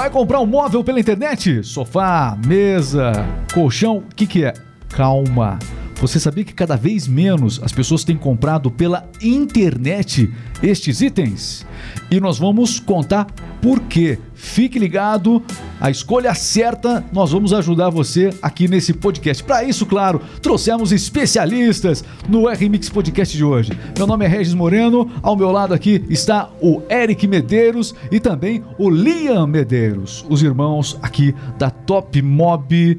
Vai comprar um móvel pela internet? Sofá, mesa, colchão, o que, que é? Calma. Você sabia que cada vez menos as pessoas têm comprado pela internet estes itens? E nós vamos contar por quê. Fique ligado, a escolha certa, nós vamos ajudar você aqui nesse podcast. Para isso, claro, trouxemos especialistas no RMix Podcast de hoje. Meu nome é Regis Moreno, ao meu lado aqui está o Eric Medeiros e também o Liam Medeiros, os irmãos aqui da Top Mob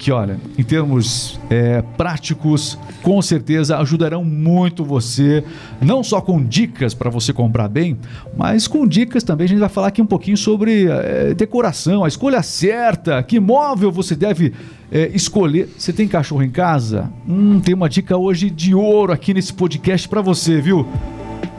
que, olha, em termos é, práticos, com certeza ajudarão muito você, não só com dicas para você comprar bem, mas com dicas também. A gente vai falar aqui um pouquinho sobre é, decoração, a escolha certa, que móvel você deve é, escolher. Você tem cachorro em casa? Hum, tem uma dica hoje de ouro aqui nesse podcast para você, viu?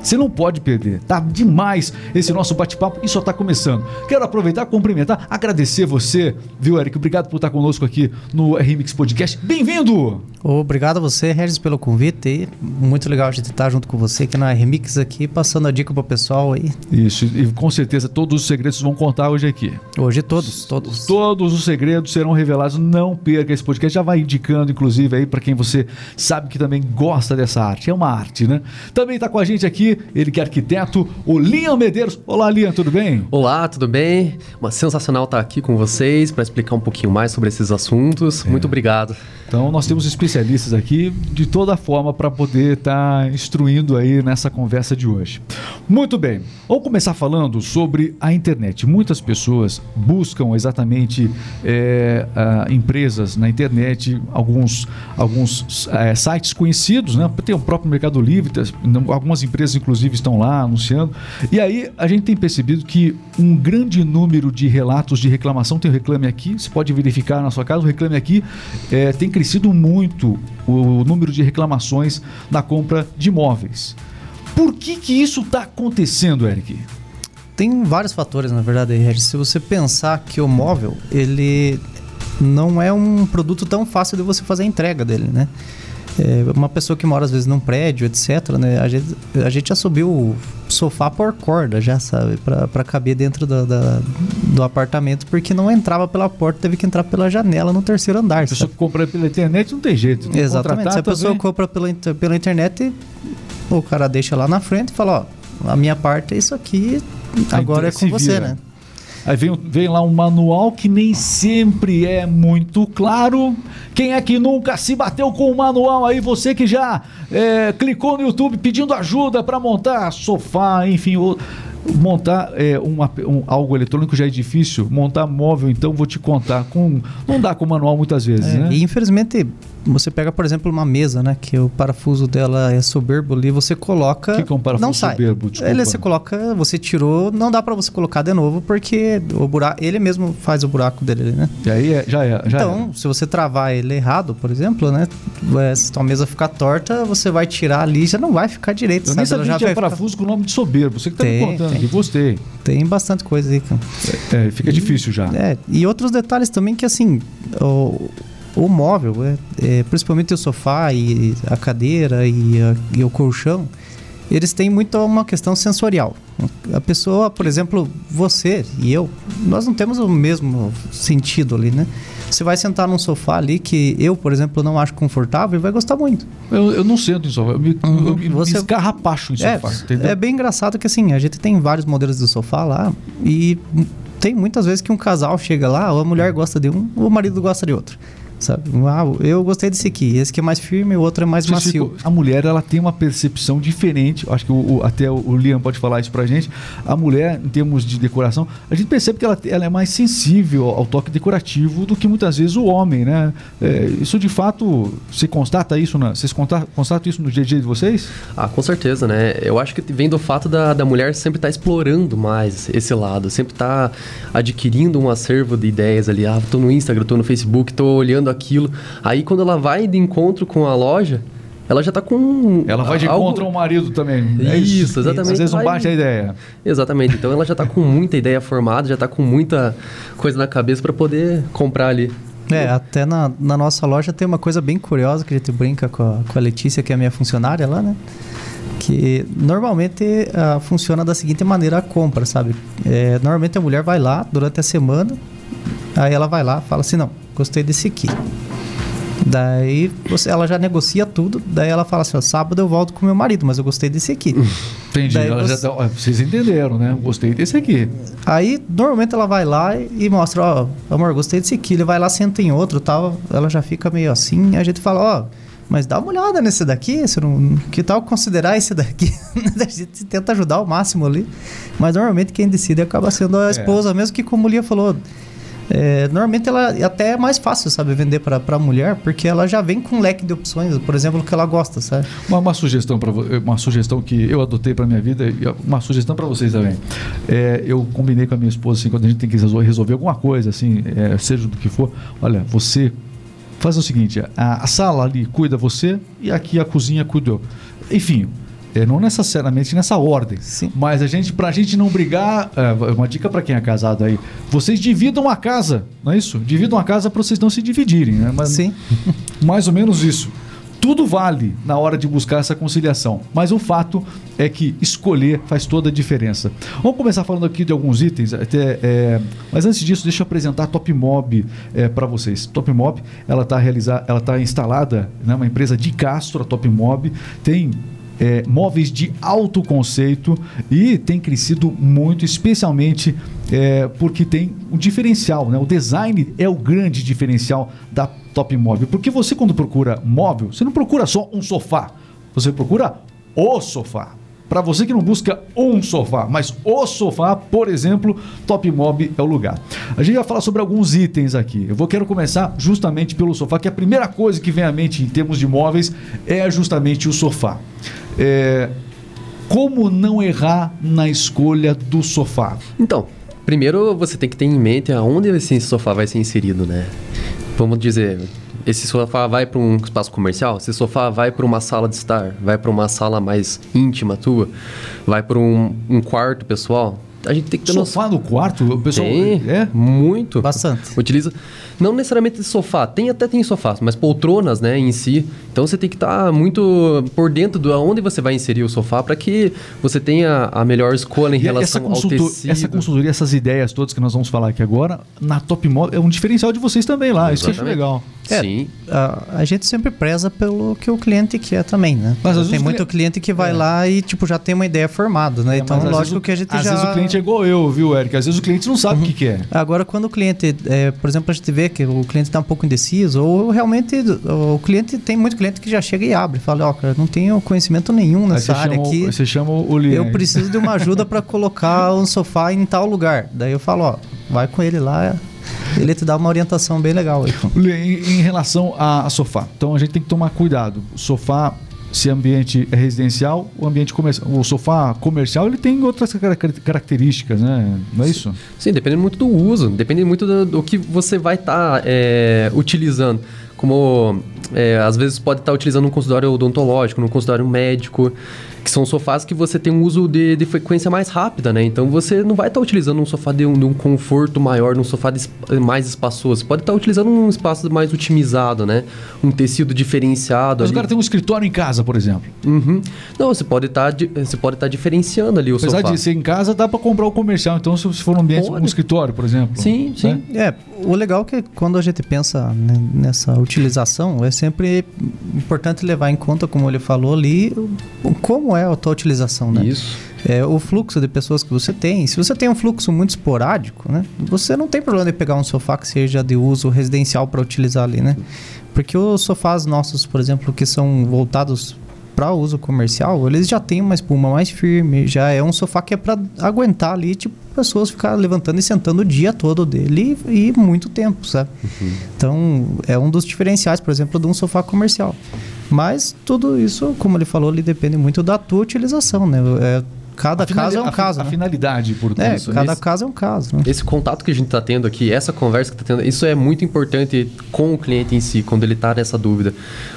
Você não pode perder. Tá demais esse nosso bate-papo e só está começando. Quero aproveitar, cumprimentar, agradecer você, viu, Eric? Obrigado por estar conosco aqui no RMix Podcast. Bem-vindo! Obrigado a você, Regis, pelo convite. E muito legal a gente estar junto com você aqui na RMix aqui, passando a dica pro pessoal aí. Isso, e com certeza todos os segredos vão contar hoje aqui. Hoje todos, todos. Todos os segredos serão revelados. Não perca esse podcast. Já vai indicando, inclusive, aí para quem você sabe que também gosta dessa arte. É uma arte, né? Também está com a gente aqui ele que é arquiteto, o Liam Medeiros. Olá, Liam, tudo bem? Olá, tudo bem? Uma sensacional estar aqui com vocês para explicar um pouquinho mais sobre esses assuntos. É. Muito obrigado. Então, nós temos especialistas aqui de toda forma para poder estar tá instruindo aí nessa conversa de hoje. Muito bem, vamos começar falando sobre a internet. Muitas pessoas buscam exatamente é, empresas na internet, alguns, alguns é, sites conhecidos, né? Tem o próprio Mercado Livre, algumas empresas, inclusive, estão lá anunciando. E aí a gente tem percebido que um grande número de relatos de reclamação, tem o Reclame Aqui, você pode verificar na sua casa, o Reclame Aqui é, tem crescido muito o número de reclamações na compra de imóveis. Por que, que isso está acontecendo, Eric? Tem vários fatores, na verdade. Se você pensar que o móvel, ele não é um produto tão fácil de você fazer a entrega dele, né? É uma pessoa que mora às vezes num prédio, etc, né? A gente, a gente já subiu o sofá por corda, já sabe, para caber dentro do, da, do apartamento, porque não entrava pela porta, teve que entrar pela janela no terceiro andar. A pessoa que compra pela internet não tem jeito. Tem Exatamente. Se a pessoa também. compra pela, pela internet, o cara deixa lá na frente e fala, ó, a minha parte é isso aqui, agora é com você, né? Aí vem, vem lá um manual que nem sempre é muito claro. Quem é que nunca se bateu com o manual aí? Você que já é, clicou no YouTube pedindo ajuda para montar sofá, enfim. O, montar é, uma, um, algo eletrônico já é difícil. Montar móvel, então, vou te contar. Com, não dá com o manual muitas vezes, é, né? E infelizmente você pega, por exemplo, uma mesa, né? Que o parafuso dela é soberbo ali, você coloca. O que, que é um parafuso não sai. soberbo? Desculpa. Ele você coloca, você tirou, não dá para você colocar de novo, porque o buraco, ele mesmo faz o buraco dele, né? E aí é, já é. Já então, é. se você travar ele errado, por exemplo, né? Se a mesa ficar torta, você vai tirar ali já não vai ficar direito. Eu sabe? nem sabia já que tinha parafuso ficar... com o nome de soberbo. Você que tá tem, me contando aqui, gostei. Tem bastante coisa aí, cara. É, é fica e, difícil já. É, e outros detalhes também que assim. O, o móvel, é, é, principalmente o sofá e a cadeira e, a, e, o colchão, eles têm muito uma questão sensorial. A pessoa, por exemplo, você e eu, nós não temos o mesmo sentido ali, né? Você vai sentar num sofá ali que eu, por exemplo, não acho confortável e vai gostar muito. Eu, eu não sento em sofá, eu me, uhum. eu me, você, me escarrapacho em é, sofá. É bem engraçado que assim, a gente tem vários modelos de sofá lá e tem muitas vezes que um casal chega lá, a mulher gosta de um, o marido gosta de outro sabe? Uau, eu gostei desse aqui. Esse aqui é mais firme, o outro é mais macio. A mulher, ela tem uma percepção diferente. Acho que o, o, até o Liam pode falar isso pra gente. A mulher, em termos de decoração, a gente percebe que ela, ela é mais sensível ao toque decorativo do que muitas vezes o homem, né? É, isso de fato, você constata isso, na, vocês constatam isso no dia a dia de vocês? Ah, com certeza, né? Eu acho que vem do fato da, da mulher sempre estar tá explorando mais esse lado, sempre estar tá adquirindo um acervo de ideias ali. Ah, tô no Instagram, tô no Facebook, tô olhando aquilo. Aí quando ela vai de encontro com a loja, ela já tá com. Ela vai de algo... encontro ao marido também. É isso, exatamente. Às vezes não bate a ideia. Exatamente. Então ela já tá com muita ideia formada, já tá com muita coisa na cabeça para poder comprar ali. É, até na, na nossa loja tem uma coisa bem curiosa que a gente brinca com a, com a Letícia, que é a minha funcionária lá, né? Que normalmente uh, funciona da seguinte maneira a compra, sabe? É, normalmente a mulher vai lá durante a semana, aí ela vai lá fala assim, não, gostei desse aqui. Daí você, ela já negocia tudo, daí ela fala assim, ó, sábado eu volto com meu marido, mas eu gostei desse aqui. Entendi. Você... Já, ó, vocês entenderam, né? Gostei desse aqui. Aí, normalmente ela vai lá e mostra, ó, amor, gostei desse aqui. Ele vai lá, senta em outro tal, ela já fica meio assim, a gente fala, ó, mas dá uma olhada nesse daqui, você não, que tal considerar esse daqui? a gente tenta ajudar ao máximo ali, mas normalmente quem decide acaba sendo a é. esposa, é. mesmo que como o Lia falou, é, normalmente ela até é mais fácil, sabe, vender para a mulher, porque ela já vem com um leque de opções, por exemplo, que ela gosta, sabe? Uma, uma sugestão para uma sugestão que eu adotei para minha vida uma sugestão para vocês também. É, eu combinei com a minha esposa assim, quando a gente tem que resolver, resolver alguma coisa assim, é, seja do que for, olha, você faz o seguinte, a, a sala ali cuida você e aqui a cozinha cuida eu. Enfim, é, não necessariamente nessa ordem. Sim. Mas a gente, pra gente não brigar, é, uma dica para quem é casado aí, vocês dividam a casa, não é isso? Dividam a casa para vocês não se dividirem, né? Mas, Sim. Mais ou menos isso. Tudo vale na hora de buscar essa conciliação, mas o fato é que escolher faz toda a diferença. Vamos começar falando aqui de alguns itens, até, é, mas antes disso, deixa eu apresentar a Top Mob é, para vocês. Top Mob, ela está ela tá instalada, né, uma empresa de Castro, a Top Mob, tem é, móveis de alto conceito e tem crescido muito, especialmente é, porque tem um diferencial, né? O design é o grande diferencial da Top Móvel. Porque você, quando procura móvel, você não procura só um sofá, você procura o sofá. Para você que não busca um sofá, mas o sofá, por exemplo, Top Mob é o lugar. A gente vai falar sobre alguns itens aqui. Eu vou quero começar justamente pelo sofá, que a primeira coisa que vem à mente em termos de móveis é justamente o sofá. É, como não errar na escolha do sofá? Então, primeiro você tem que ter em mente aonde esse sofá vai ser inserido, né? Vamos dizer, esse sofá vai para um espaço comercial, esse sofá vai para uma sala de estar, vai para uma sala mais íntima tua, vai para um, um quarto pessoal. A gente tem que ter sofá noção. no quarto, o pessoal tem, é muito, bastante. Utiliza não necessariamente sofá, tem até tem sofás, mas poltronas, né, em si. Então você tem que estar tá muito por dentro de onde você vai inserir o sofá para que você tenha a melhor escolha em e relação ao tecido. Essa consultoria, essas ideias todas que nós vamos falar aqui agora, na Top Model, é um diferencial de vocês também lá. Exatamente. Isso que eu acho legal. É, Sim. A, a, gente sempre preza pelo que o cliente quer também, né? Mas tem muito cliente que vai é. lá e tipo já tem uma ideia formada, né? É, então lógico o, que a gente às já... Às vezes o cliente é igual eu, viu, Eric? Às vezes o cliente não sabe uhum. o que quer. Agora quando o cliente, é, por exemplo, a gente vê que o cliente está um pouco indeciso, ou realmente o cliente tem muito cliente que já chega e abre, fala, ó, oh, cara, não tenho conhecimento nenhum nessa área chama, aqui. Você chama o Lien. Eu preciso de uma ajuda para colocar um sofá em tal lugar. Daí eu falo, ó, vai com ele lá, ele te dá uma orientação bem legal. Em, em relação a, a, sofá, então a gente tem que tomar cuidado. O sofá se ambiente é residencial, o ambiente comercial, o sofá comercial ele tem outras características, né? Não é isso? Sim, depende muito do uso, depende muito do, do que você vai estar tá, é, utilizando. Como é, às vezes pode estar tá utilizando um consultório odontológico, num consultório médico que são sofás que você tem um uso de, de frequência mais rápida, né? Então você não vai estar tá utilizando um sofá de um, de um, conforto maior, um sofá de, mais espaçoso. Você pode estar tá utilizando um espaço mais otimizado, né? Um tecido diferenciado. Mas ali. o cara tem um escritório em casa, por exemplo. Uhum. Não, você pode estar tá, você pode estar diferenciando ali o Apesar sofá. de ser em casa, dá para comprar o comercial. Então, se for um ambiente, pode. um escritório, por exemplo. Sim, né? sim. É, o legal é que quando a gente pensa nessa utilização, é sempre importante levar em conta, como ele falou ali, como é a tua utilização, né? Isso. É, o fluxo de pessoas que você tem. Se você tem um fluxo muito esporádico, né? Você não tem problema de pegar um sofá que seja de uso residencial para utilizar ali, né? Porque os sofás nossos, por exemplo, que são voltados para uso comercial, eles já têm uma espuma mais firme, já é um sofá que é para aguentar ali, tipo, pessoas ficar levantando e sentando o dia todo dele e, e muito tempo, sabe? Uhum. Então, é um dos diferenciais, por exemplo, de um sofá comercial. Mas tudo isso, como ele falou, ele depende muito da tua utilização, né? É, Cada caso é um caso. A né? finalidade por É, isso. cada Esse- caso é um caso. Né? Esse contato que a gente está tendo aqui, essa conversa que está tendo, isso é muito importante com o cliente em si, quando ele está nessa dúvida.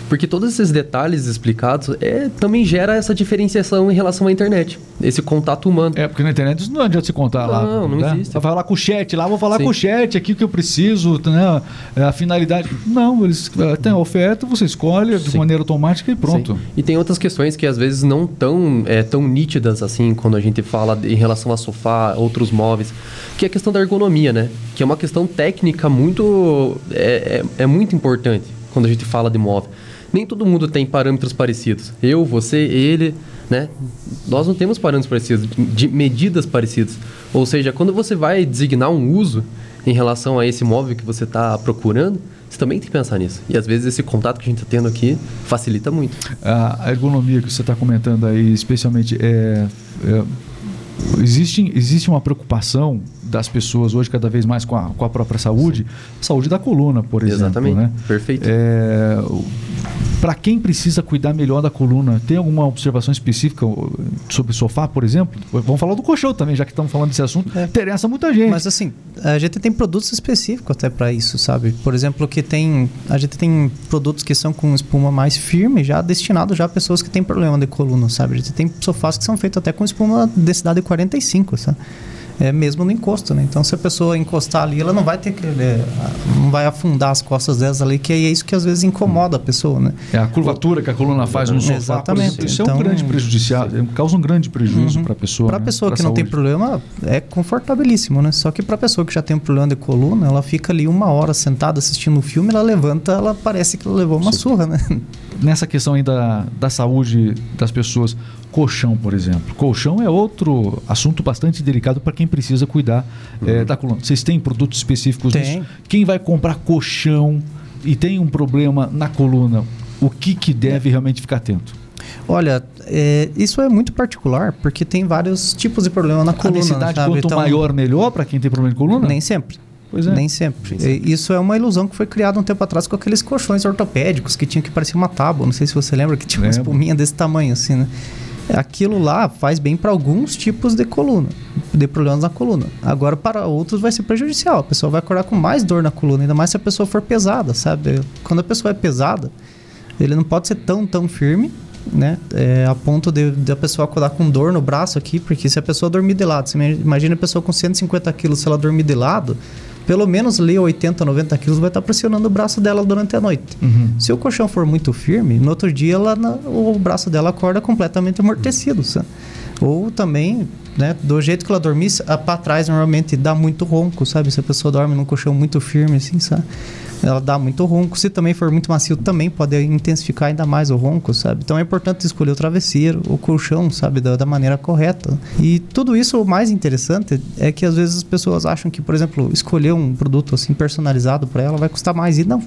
Porque todos esses detalhes explicados é, também gera essa diferenciação em relação à internet. Esse contato humano. É, porque na internet isso não adianta se contar lá. Não, não né? existe. Vai falar com o chat lá, vou falar Sim. com o chat aqui o que eu preciso, né? É, a finalidade. Não, eles eh, têm a oferta, você escolhe de Sim. maneira automática e pronto. Sim. E tem outras questões que às vezes não tão, é, tão nítidas assim quando a gente fala em relação a sofá, outros móveis, que é a questão da ergonomia, né? Que é uma questão técnica muito. é, é, é muito importante quando a gente fala de móvel. Nem todo mundo tem parâmetros parecidos. Eu, você, ele, né? Nós não temos parâmetros parecidos, de medidas parecidas. Ou seja, quando você vai designar um uso em relação a esse móvel que você está procurando, você também tem que pensar nisso. E às vezes esse contato que a gente está tendo aqui facilita muito. A ergonomia que você está comentando aí, especialmente, é, é, existe, existe uma preocupação das pessoas hoje cada vez mais com a, com a própria saúde, saúde da coluna, por exemplo. Exatamente. Né? Perfeito. É, para quem precisa cuidar melhor da coluna, tem alguma observação específica sobre sofá, por exemplo? Vamos falar do colchão também, já que estamos falando desse assunto. É. Interessa muita gente. Mas assim, a gente tem produtos específicos até para isso, sabe? Por exemplo, que tem a gente tem produtos que são com espuma mais firme, já destinado já a pessoas que têm problema de coluna, sabe? A gente tem sofás que são feitos até com espuma densidade 45, sabe? É mesmo no encosto, né? Então, se a pessoa encostar ali, ela não vai ter que é, não vai afundar as costas delas ali, que é isso que às vezes incomoda a pessoa, né? É a curvatura que a coluna faz no sofá, Exatamente. isso é um Então- grande prejudicial, causa um grande prejuízo Uhum. para a pessoa. Para a né? pessoa Pra que não tem problema, é confortabilíssimo, né? Só que para a pessoa que já tem um problema de coluna, ela fica ali uma hora sentada assistindo um filme, ela levanta, ela parece que ela levou uma surra, né? Nessa questão aí da, da saúde das pessoas, colchão, por exemplo. Colchão é outro assunto bastante delicado para quem precisa cuidar eh, da coluna. Vocês têm produtos específicos Tem. disso? Quem vai comprar colchão e tem um problema na coluna, o que, que deve realmente ficar atento? Olha, é, isso é muito particular, porque tem vários tipos de problema na a coluna, densidade, sabe? quanto Então, maior, melhor para quem tem problema de coluna? Nem sempre. Pois é. Nem sempre. Isso é uma ilusão que foi criada um tempo atrás com aqueles colchões ortopédicos que tinham que parecer uma tábua. Não sei se você lembra que tinha uma espuminha desse tamanho assim, né? Aquilo lá faz bem para alguns tipos de coluna, de problemas na coluna. Agora, para outros, vai ser prejudicial. A pessoa vai acordar com mais dor na coluna, ainda mais se a pessoa for pesada, sabe? Quando a pessoa é pesada, ele não pode ser tão, tão firme, né? É, a ponto de, de a pessoa acordar com dor no braço aqui, porque se a pessoa dormir de lado, você imagina a pessoa com 150 quilos, se ela dormir de lado, pelo menos ali 80, 90 quilos vai estar pressionando o braço dela durante a noite. Uhum. Se o colchão for muito firme, no outro dia ela, o braço dela acorda completamente amortecido. sabe? Ou também, né, do jeito que ela dormir, para trás normalmente dá muito ronco, sabe? Se a pessoa dorme num colchão muito firme, assim, sabe? Ela dá muito ronco. Se também for muito macio, também pode intensificar ainda mais o ronco, sabe? Então é importante escolher o travesseiro, o colchão, sabe? Da, da maneira correta. E tudo isso, o mais interessante é que às vezes as pessoas acham que, por exemplo, escolher um produto assim personalizado para ela vai custar mais. E não.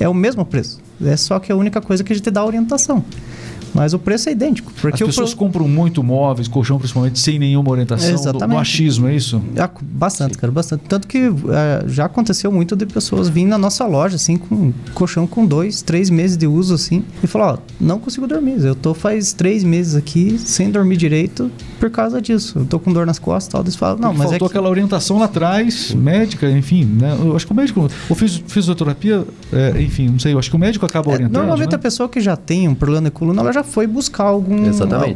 É o mesmo preço. É só que a única coisa que a gente dá orientação. Mas o preço é idêntico. As Porque o pessoas pro- compram muito móveis, colchão principalmente, sem nenhuma orientação, do, Exatamente. no achismo, é isso? Ah, Bastante, cara, bastante. Tanto que eh, já aconteceu muito de pessoas virem na nossa loja, assim, com colchão com dois, três meses de uso, assim, e falar, ó, não consigo dormir. Eu tô faz três meses aqui sem dormir direito por causa disso. Eu tô com dor nas costas e tal. Eles falam, não, Porque mas é faltou que... aquela orientação lá atrás, médica, enfim, né? Eu acho que o médico, ou fiz fisioterapia, é, enfim, não sei, eu acho que o médico acaba É, orientando. normalmente né? a pessoa que já tem um problema de coluna, ela já foi buscar algum,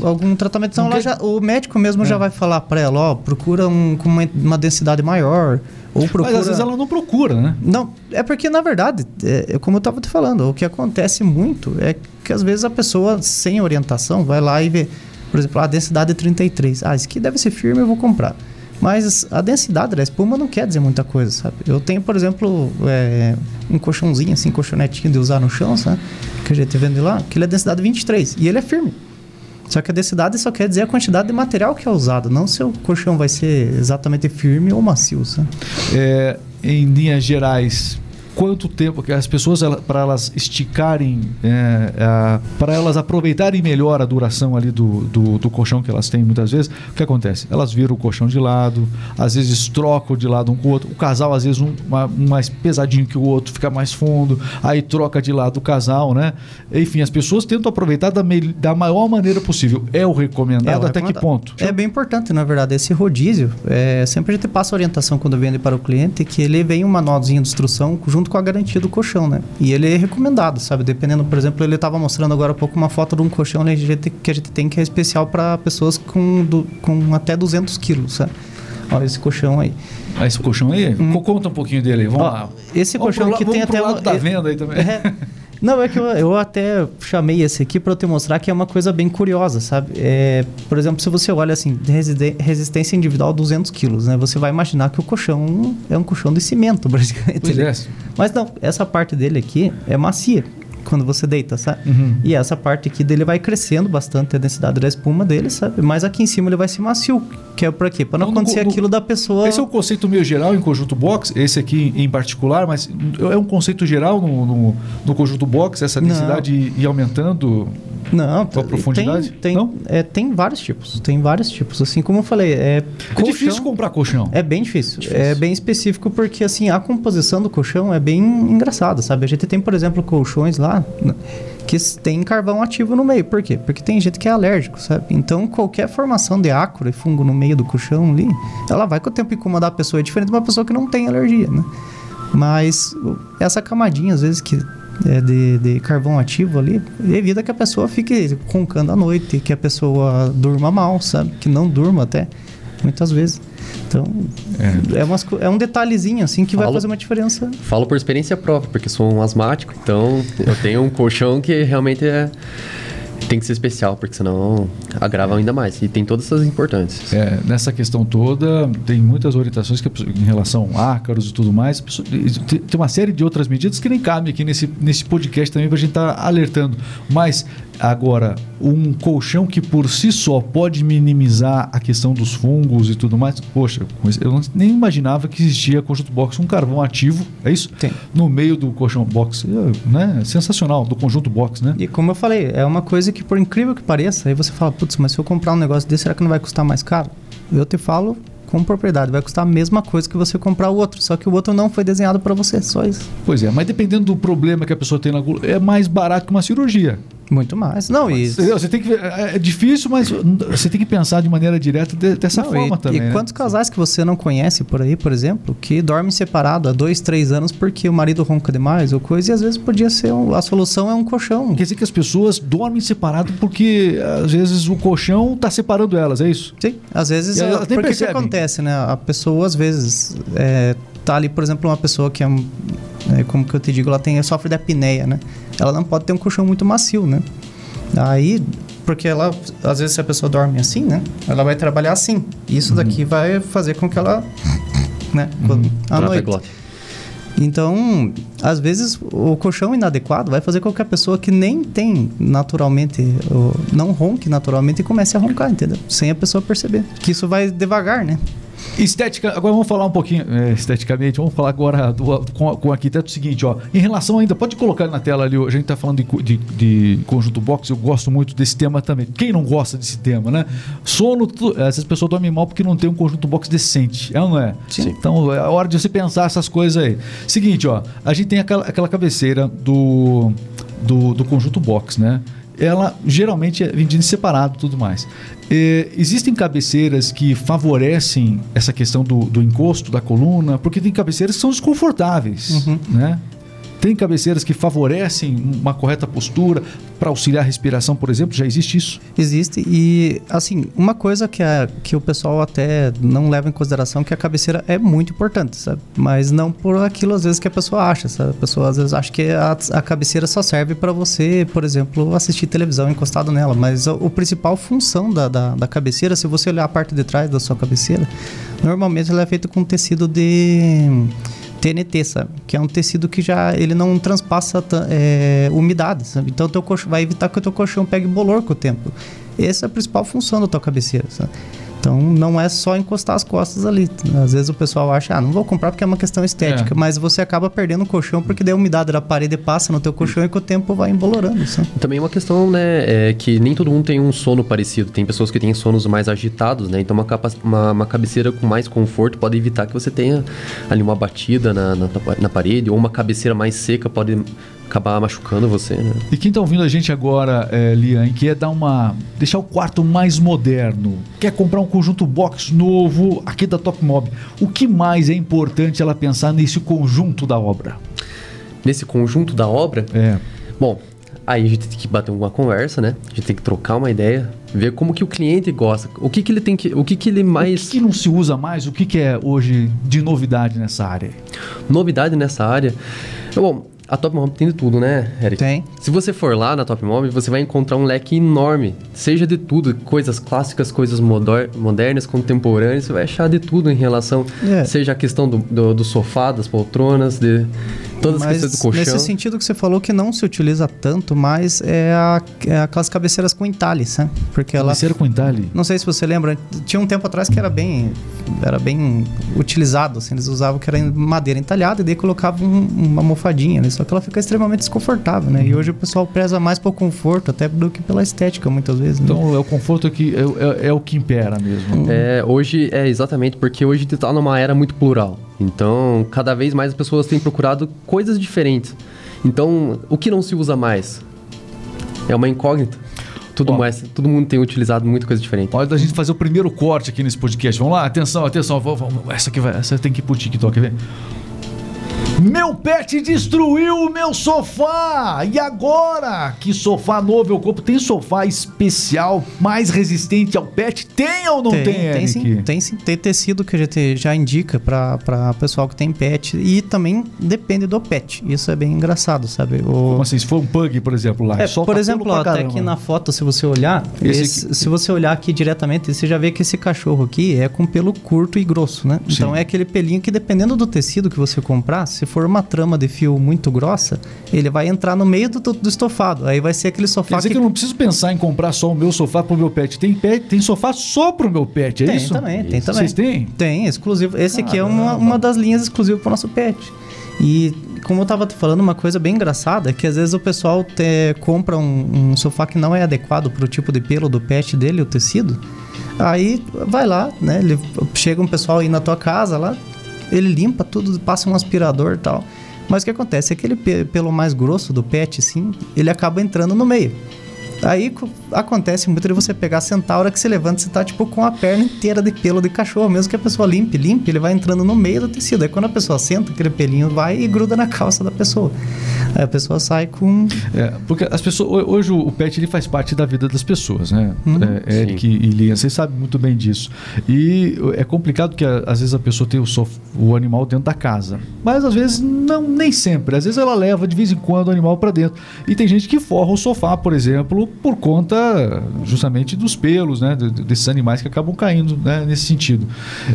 algum tratamento. Então, quer- já- o médico mesmo É. já vai falar para ela, ó, procura um, com uma, uma densidade maior, ou procura... Mas às vezes ela não procura, né? Não, é porque na verdade, é, é como eu estava te falando, o que acontece muito é que às vezes a pessoa sem orientação vai lá e vê, por exemplo, a densidade é 33. Ah, isso aqui deve ser firme, eu vou comprar. Mas a densidade da espuma não quer dizer muita coisa, sabe? Eu tenho, por exemplo, é, um colchãozinho, assim, colchonetinho de usar no chão, sabe? Que a gente vende lá, que ele é densidade 23 e ele é firme. Só que a densidade só quer dizer a quantidade de material que é usado, não se o colchão vai ser exatamente firme ou macio, sabe? É, em linhas gerais, quanto tempo que as pessoas para elas esticarem, é, é, para elas aproveitarem melhor a duração ali do, do, do, colchão que elas têm muitas vezes, o que acontece? Elas viram o colchão de lado, às vezes trocam de lado um com o outro. O casal às vezes um, uma, um mais pesadinho que o outro, fica mais fundo, aí troca de lado o casal, né? Enfim, as pessoas tentam aproveitar da, me, da maior maneira possível. É o recomendado é até que ponto? É bem importante, na verdade, esse rodízio. É, sempre a gente passa orientação quando vende para o cliente que ele vem um manualzinho de instrução junto com a garantia do colchão, né? E ele é recomendado, sabe? Dependendo, por exemplo, ele estava mostrando agora há pouco uma foto de um colchão né, que a gente tem que é especial para pessoas com, do, com até 200 quilos, sabe? Olha esse colchão aí. Ah, esse colchão aí? Hum. Conta um pouquinho dele, vamos Ó, lá. Esse vamos colchão que tem até... Lado da venda aí também. É, Não, é que eu, eu até chamei esse aqui para te mostrar que é uma coisa bem curiosa, sabe? É, por exemplo, se você olha assim, resistência individual 200 quilos, né? Você vai imaginar que o colchão é um colchão de cimento, praticamente. Pois é. Mas não, essa parte dele aqui é macia quando você deita, sabe? Uhum. E essa parte aqui dele vai crescendo bastante a densidade da espuma dele, sabe? Mas aqui em cima ele vai ser macio, que é para quê? Para não então, acontecer no, aquilo da pessoa. Esse é o conceito meio geral em conjunto box, esse aqui em particular, mas é um conceito geral no, no, no conjunto box, essa densidade ir aumentando não, a profundidade? Tem, tem, não? É, tem vários tipos. Tem vários tipos. Assim como eu falei, é. É difícil comprar colchão. É bem difícil. difícil. É bem específico porque assim a composição do colchão é bem engraçada, sabe? A gente tem, por exemplo, colchões lá né, que tem carvão ativo no meio. Por quê? Porque tem gente que é alérgico, sabe? Então qualquer formação de ácaro e fungo no meio do colchão ali, ela vai com o tempo incomodar a pessoa. É diferente de uma pessoa que não tem alergia, né? Mas essa camadinha, às vezes, que é, de, de, carvão ativo ali, evita que a pessoa fique roncando à noite, que a pessoa durma mal, sabe? Que não durma até, muitas vezes. Então, é, é, umas, é um detalhezinho assim que falo, vai fazer uma diferença. Falo por experiência própria, porque sou um asmático, então eu tenho um colchão que realmente é tem que ser especial, porque senão agrava ainda mais. E tem todas essas importantes. É, nessa questão toda, tem muitas orientações que, em relação a ácaros e tudo mais. Tem uma série de outras medidas que nem cabe aqui nesse, nesse podcast também para a gente estar tá alertando. Mas Agora, um colchão que por si só pode minimizar a questão dos fungos e tudo mais. Poxa, eu nem imaginava que existia conjunto box um carvão ativo, é isso? Tem. No meio do colchão box, é, né? Sensacional, do conjunto box, né? E como eu falei, é uma coisa que por incrível que pareça, aí você fala, putz, mas se eu comprar um negócio desse, será que não vai custar mais caro? Eu te falo com propriedade, vai custar a mesma coisa que você comprar o outro, só que o outro não foi desenhado para você, só isso. Pois é, mas dependendo do problema que a pessoa tem na é mais barato que uma cirurgia. Muito mais. Não, isso. Você tem que é, é difícil, mas você tem que pensar de maneira direta dessa não, forma e, também. E né? quantos casais que você não conhece por aí, por exemplo, que dormem separado há dois, três anos porque o marido ronca demais ou coisa, e às vezes podia ser um, a solução é um colchão. Quer dizer que as pessoas dormem separado porque às vezes o colchão está separando elas, é isso? Sim, às vezes. É, porque que acontece, né? A pessoa às vezes é, tá ali, por exemplo, uma pessoa que é, é como que eu te digo, ela tem sofre de apneia, né? Ela não pode ter um colchão muito macio, né? Aí, porque ela, às vezes, se a pessoa dorme assim, né? Ela vai trabalhar assim. Isso uhum. daqui vai fazer com que ela, né? Uhum. À noite. Então, às vezes, o colchão inadequado vai fazer com que a pessoa que nem tem naturalmente, não ronque naturalmente, comece a roncar, entendeu? Sem a pessoa perceber. Que isso vai devagar, né? Estética, agora vamos falar um pouquinho, é, esteticamente, vamos falar agora do, com, com o arquiteto o seguinte, ó. Em relação ainda, pode colocar na tela ali, a gente está falando de, de, de, conjunto box, eu gosto muito desse tema também. Quem não gosta desse tema, né? Sono, essas pessoas dormem mal porque não tem um conjunto box decente, é ou não é? Sim. Então é hora de você pensar essas coisas aí. Seguinte, ó, a gente tem aquela, aquela cabeceira do, do, do conjunto box, né? Ela geralmente é vendida separado e tudo mais. É, existem cabeceiras que favorecem essa questão do, do, encosto da coluna, porque tem cabeceiras que são desconfortáveis, uhum. né? Tem cabeceiras que favorecem uma correta postura para auxiliar a respiração, por exemplo? Já existe isso? Existe. E, assim, uma coisa que, a, que o pessoal até não leva em consideração que a cabeceira é muito importante, sabe? Mas não por aquilo, às vezes, que a pessoa acha, sabe? A pessoa, às vezes, acha que a, a cabeceira só serve para você, por exemplo, assistir televisão encostado nela. Mas a, a principal função da, da, da cabeceira, se você olhar a parte de trás da sua cabeceira, normalmente ela é feita com tecido de TNT, sabe? Que é um tecido que já ele não transpassa é, umidade, sabe? Então teu vai evitar que o teu colchão pegue bolor com o tempo. Essa é a principal função da tua cabeceira, sabe? Então não é só encostar as costas ali. Às vezes o pessoal acha, ah, não vou comprar porque é uma questão estética, É. mas você acaba perdendo o colchão porque daí a umidade da parede passa no teu colchão e com o tempo vai embolorando. sabe? Também uma questão, né, é que nem todo mundo tem um sono parecido. Tem pessoas que têm sonos mais agitados, né? Então uma, capa- uma, uma cabeceira com mais conforto pode evitar que você tenha ali uma batida na, na, na parede, ou uma cabeceira mais seca pode acabar machucando você, né? E quem tá ouvindo a gente agora, é, Liane, quer dar uma. deixar o quarto mais moderno, quer comprar um conjunto box novo aqui da Top Mob. O que mais é importante ela pensar nesse conjunto da obra? Nesse conjunto da obra, É. Bom, aí a gente tem que bater uma conversa, né? A gente tem que trocar uma ideia, ver como que o cliente gosta, o que que ele tem que, o que que ele O mais que, que não se usa mais? O que, que é hoje de novidade nessa área? novidade nessa área. Bom, a Top Mob tem de tudo, né, Eric? Tem. Se você for lá na Top Mob, você vai encontrar um leque enorme, seja de tudo, coisas clássicas, coisas modor- modernas, contemporâneas, você vai achar de tudo em relação, É. seja a questão do, do, do sofá, das poltronas, de todas as Mas questões do colchão. nesse sentido que você falou que não se utiliza tanto mais é, a, é aquelas cabeceiras com entalhes, né? Porque ela Cabeceira com entalhe? Não sei se você lembra, tinha um tempo atrás que era bem, era bem utilizado, assim, eles usavam que era madeira entalhada e daí colocavam um- uma almofadinha, né? Só que ela fica extremamente desconfortável, né? E hoje o pessoal preza mais pelo conforto até do que pela estética, muitas vezes. Né? Então é o conforto que é, é- é o que impera mesmo. É, hoje é exatamente porque hoje a gente tá numa era muito plural. Então, cada vez mais as pessoas têm procurado coisas diferentes. Então, o que não se usa mais? É uma incógnita. Tudo Ó. mais, todo mundo tem utilizado muita coisa diferente. Hora da gente fazer o primeiro corte aqui nesse podcast. Vamos lá, atenção, atenção. Vamos, vamos. Essa aqui vai, essa tem que ir pro TikTok, quer ver? Meu pet destruiu o meu sofá! E agora? Que sofá novo eu compro? Tem sofá especial, mais resistente ao pet? Tem ou não tem, tem, Eric? sim, tem sim. Tem tecido que a gente já indica para pessoal que tem pet e também depende do pet. Isso é bem engraçado, sabe? O, Como assim? Se for um pug, por exemplo, lá. É, por exemplo, até caramba. aqui na foto, se você olhar, Esse esse- se você olhar aqui diretamente, você já vê que esse cachorro aqui é com pelo curto e grosso, né? Então Sim. é aquele pelinho que dependendo do tecido que você comprar, se for uma trama de fio muito grossa, ele vai entrar no meio do, do estofado. Aí vai ser aquele Quer sofá dizer que que eu não preciso pensar em comprar só o meu sofá pro meu pet. Tem, pet, tem sofá só pro meu pet, é tem isso? também, tem também. Vocês têm? Tem, exclusivo. Esse aqui é uma, Caramba. uma das linhas exclusivas para o nosso pet. E como eu tava te falando, uma coisa bem engraçada é que às vezes o pessoal te- compra um, um sofá que não é adequado para o tipo de pelo do pet dele, o tecido. Aí vai lá, né? Ele, chega um pessoal aí na tua casa lá, ele limpa tudo, passa um aspirador e tal. Mas o que acontece? Aquele pe- pelo mais grosso do pet, assim, ele acaba entrando no meio. Aí co- acontece muito de você pegar, a hora que você levanta, você tá tipo com a perna inteira de pelo de cachorro. Mesmo que a pessoa limpe, limpe, ele vai entrando no meio do tecido. Aí quando a pessoa senta, aquele pelinho vai e gruda na calça da pessoa. A pessoa sai com. É, porque as pessoas. ho- Hoje o pet ele faz parte da vida das pessoas, né? Uhum. É, Eric e Lia, vocês sabem muito bem disso. E é complicado que às vezes a pessoa tem o, sof- o animal dentro da casa. Mas às vezes não, nem sempre. Às vezes ela leva de vez em quando o animal para dentro. E tem gente que forra o sofá, por exemplo, por conta justamente dos pelos, né? de- de- Desses animais que acabam caindo né? nesse sentido.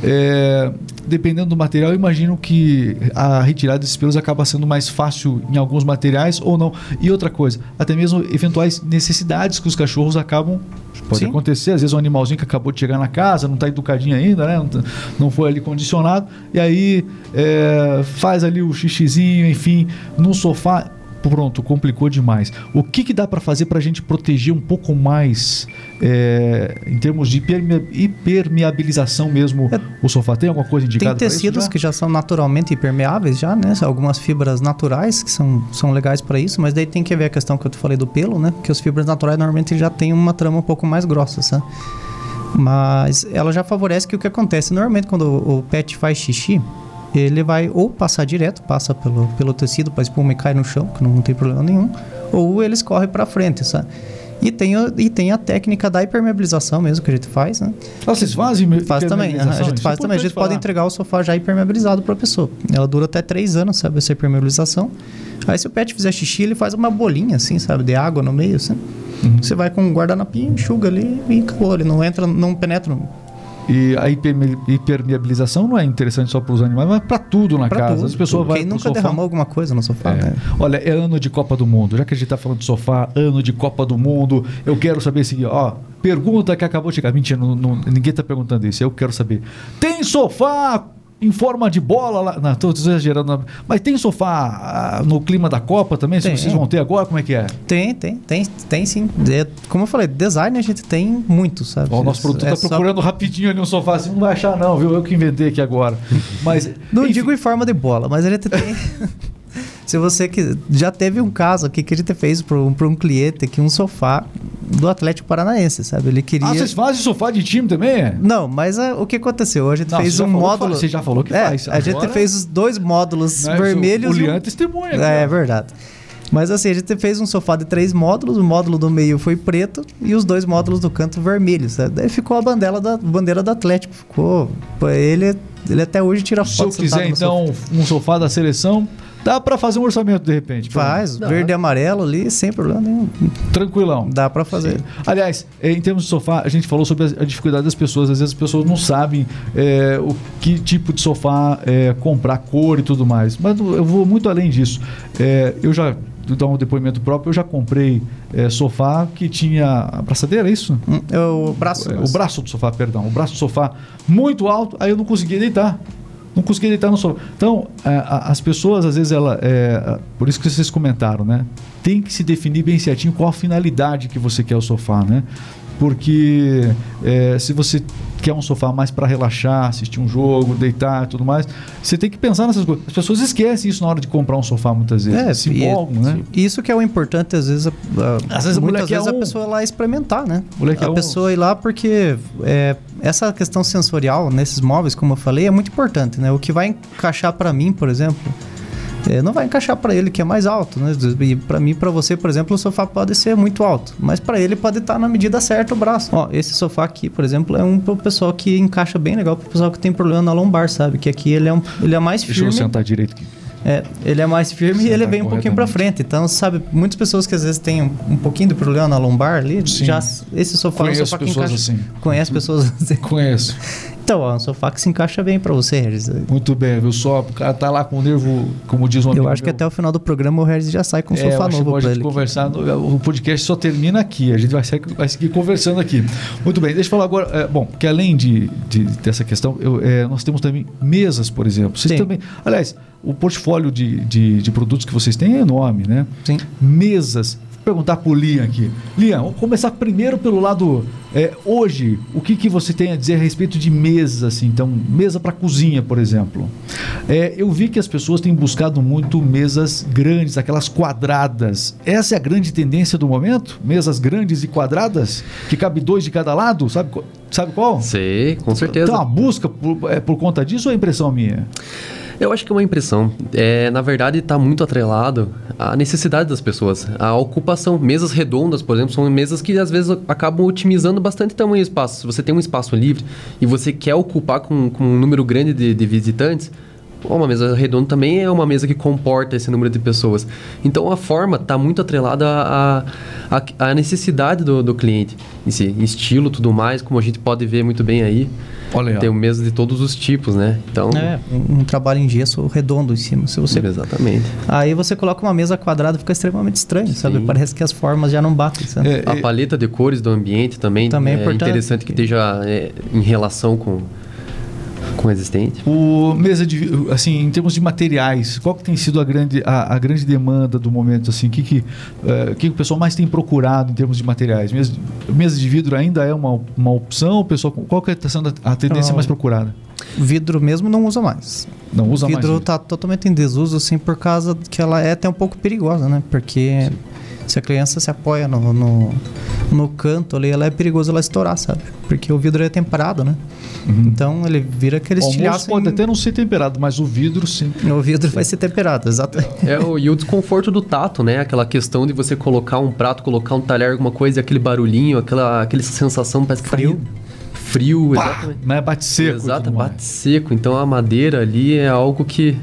É, dependendo do material, eu imagino que a retirada desses pelos acaba sendo mais fácil em alguns materiais ou não. E outra coisa, até mesmo eventuais necessidades que os cachorros acabam. Pode Sim. acontecer, às vezes um animalzinho que acabou de chegar na casa, não está educadinho ainda, né? Não, tá- não foi ali condicionado, e aí é, faz ali o xixizinho, enfim, no sofá. Pronto, complicou demais. O que, que dá para fazer para a gente proteger um pouco mais é, em termos de hipermea- hipermeabilização mesmo É, o sofá? Tem alguma coisa Tem indicada? isso tecidos já? que já são naturalmente impermeáveis, já, né? Algumas fibras naturais que são, são legais para isso, mas daí tem que ver a questão que eu te falei do pelo, né? Porque as fibras naturais normalmente já tem uma trama um pouco mais grossa, sabe? Mas ela já favorece que o que acontece normalmente quando o pet faz xixi, ele vai ou passar direto, passa pelo, pelo tecido para espuma e cai no chão, que não tem problema nenhum, ou ele escorre para frente, sabe? E tem, e tem a técnica da impermeabilização mesmo que a gente faz, né? Ah, vocês fazem me- Faz também, a hipermeabilização? gente faz é também. A gente importante pode falar. entregar o sofá já hipermeabilizado para a pessoa. Ela dura até três anos, sabe, essa hipermeabilização. Aí se o pet fizer xixi, ele faz uma bolinha assim, sabe, de água no meio, assim. Uhum. Você vai com um guardanapinho, enxuga ali e acabou. Ele não entra, não penetra. E a hiperme- hipermeabilização não é interessante só para os animais, mas para tudo na Pra casa. tudo. As pessoas vão Quem nunca derramou alguma coisa no sofá, É. né? Olha, é ano de Copa do Mundo. Já que a gente tá falando de sofá, ano de Copa do Mundo, eu quero saber assim, ó, pergunta que acabou de chegar. Mentira, não- não- ninguém tá perguntando isso. Eu quero saber. Tem sofá em forma de bola lá? Não, tô exagerando. Mas tem sofá ah, no clima da Copa também? Se Tem. vocês vão ter agora, como é que é? Tem, tem, tem, tem sim. É, como eu falei, design a gente tem muito, sabe? Ó, o nosso produtor É tá só- procurando rapidinho ali um sofá assim, não vai achar não, viu? Eu que inventei aqui agora. Mas Não enfim, digo em forma de bola, mas a gente tem. Se você que já teve um caso aqui que a gente fez para um, pra um cliente aqui um sofá do Atlético Paranaense, sabe? Ele queria. Ah, vocês fazem sofá de time também? é? Não, mas ah, o que aconteceu? A gente Não, fez um que módulo. você já falou que É, faz. A gente fez os dois módulos Né? vermelhos. O um- Lian testemunha. aqui, É, ó. verdade. Mas assim, a gente fez um sofá de três módulos, o módulo do meio foi preto e os dois módulos do canto vermelhos. Daí ficou a bandeira, da, bandeira do Atlético. Ficou. Ele, ele até hoje tira Se eu foto quiser, então, um sofá da seleção, dá pra fazer um orçamento de repente. Faz, verde e amarelo ali, sem problema nenhum. Tranquilão. Dá pra fazer. Sim. Aliás, em termos de sofá, a gente falou sobre a dificuldade das pessoas. Às vezes as pessoas não sabem eh, o que tipo de sofá eh, comprar, cor e tudo mais. Mas eu vou muito além disso. Eh, eu já dar um depoimento próprio. Eu já comprei eh, sofá que tinha a braçadeira, é isso? Hum, é O braço. É, o braço do sofá, perdão. O braço do sofá muito alto, aí eu não conseguia deitar. Não conseguia deitar no sofá. Então, é, as pessoas, às vezes, ela. é, por isso que vocês comentaram, né? Tem que se definir bem certinho qual a finalidade que você quer o sofá, né? Porque é, se você quer um sofá mais para relaxar, assistir um jogo, deitar e tudo mais, você tem que pensar nessas coisas. As pessoas esquecem isso na hora de comprar um sofá muitas vezes. É, se empolgam, né? Isso que é o importante, às vezes, a, a- Às vezes a muitas quer vezes a um- pessoa ir lá experimentar, né? A mulher quer a um- pessoa ir lá porque é, essa questão sensorial nesses móveis, como eu falei, é muito importante, né? O que vai encaixar para mim, por exemplo, é, não vai encaixar para ele que é mais alto, né? E para mim, para você, por exemplo, o sofá pode ser muito alto, mas para ele pode estar na medida certa o braço. Ó, esse sofá aqui, por exemplo, é um pro pessoal que encaixa bem legal pro pessoal que tem problema na lombar, sabe? Que aqui ele é um, ele é mais Deixa eu firme. sentar direito aqui. É, ele é mais firme e ele vem um pouquinho pra corretamente. frente. Então, sabe, muitas pessoas que às vezes têm um, um pouquinho de problema na lombar ali, Sim. já esse sofá é um Conheço sofá que pessoas encaixa. assim. Conhece pessoas assim. Conheço. Então, ó, um sofá que se encaixa bem pra você, Regis. Muito bem, viu só? O cara tá lá com o nervo, como diz um Eu acho que meu. até o final do programa o Regis já sai com um É, sofá novo bom a pra gente ele. conversar. no- O podcast só termina aqui. A gente vai, seguir- vai seguir conversando aqui. Muito bem, deixa eu falar agora. é, bom, porque além de, de- dessa questão, eu, é, nós temos também mesas, por exemplo. Vocês Sim. também. Aliás, o portfólio de, de, de produtos que vocês têm é enorme, né? Sim. Mesas. Perguntar pro Liam aqui. Liam, vamos começar primeiro pelo lado. é, hoje, o que, que você tem a dizer a respeito de mesas, assim? Então, mesa para cozinha, por exemplo. É, eu vi que as pessoas têm buscado muito mesas grandes, aquelas quadradas. Essa é a grande tendência do momento? Mesas grandes e quadradas? Que cabe dois de cada lado? Sabe, qual- sabe qual? Sei, com certeza. Então, a busca por, é por conta disso ou é impressão minha? Eu acho que é uma impressão. É, na verdade, está muito atrelado à necessidade das pessoas, à ocupação. Mesas redondas, por exemplo, são mesas que às vezes acabam otimizando bastante tamanho e espaço. Se você tem um espaço livre e você quer ocupar com, com um número grande de, de visitantes, uma mesa redonda também é uma mesa que comporta esse número de pessoas. Então a forma está muito atrelada à, à, à necessidade do, do cliente. Em si, estilo tudo mais, como a gente pode ver muito bem aí. Olha. Tem mesas de todos os tipos, né? Então. É, um, um trabalho em gesso redondo em cima. Se você Exatamente. Aí você coloca uma mesa quadrada, fica extremamente estranho, sabe? Sim. Parece que as formas já não batem, sabe? É, A paleta de cores do ambiente também, Também é é importante. interessante que esteja é, em relação com, com o mesa de assim, em termos de materiais, qual que tem sido a grande, a, a grande demanda do momento assim? O que que, eh, que o pessoal mais tem procurado em termos de materiais? Mesa, mesa de vidro ainda é uma, uma opção? O pessoal, qual que está sendo a, a tendência Não. mais procurada? Vidro mesmo não usa mais. Não usa o mais. vidro vidro. tá totalmente em desuso, assim, por causa que ela é até um pouco perigosa, né? Porque se a criança se apoia no, no, no canto ali, ela é perigoso ela estourar, sabe? Porque o vidro é temperado, né? Uhum. Então ele vira aquele estilhaço. pode em- até não ser temperado, mas o vidro sim. O vidro vai ser temperado, exatamente. É, o, e o desconforto do tato, né? Aquela questão de você colocar um prato, colocar um talher, alguma coisa, e aquele barulhinho, aquela, aquela sensação, parece que tá Frio. ri- frio, Pá, exatamente. né? Bate seco. Exato, bate seco. Então a madeira ali é algo que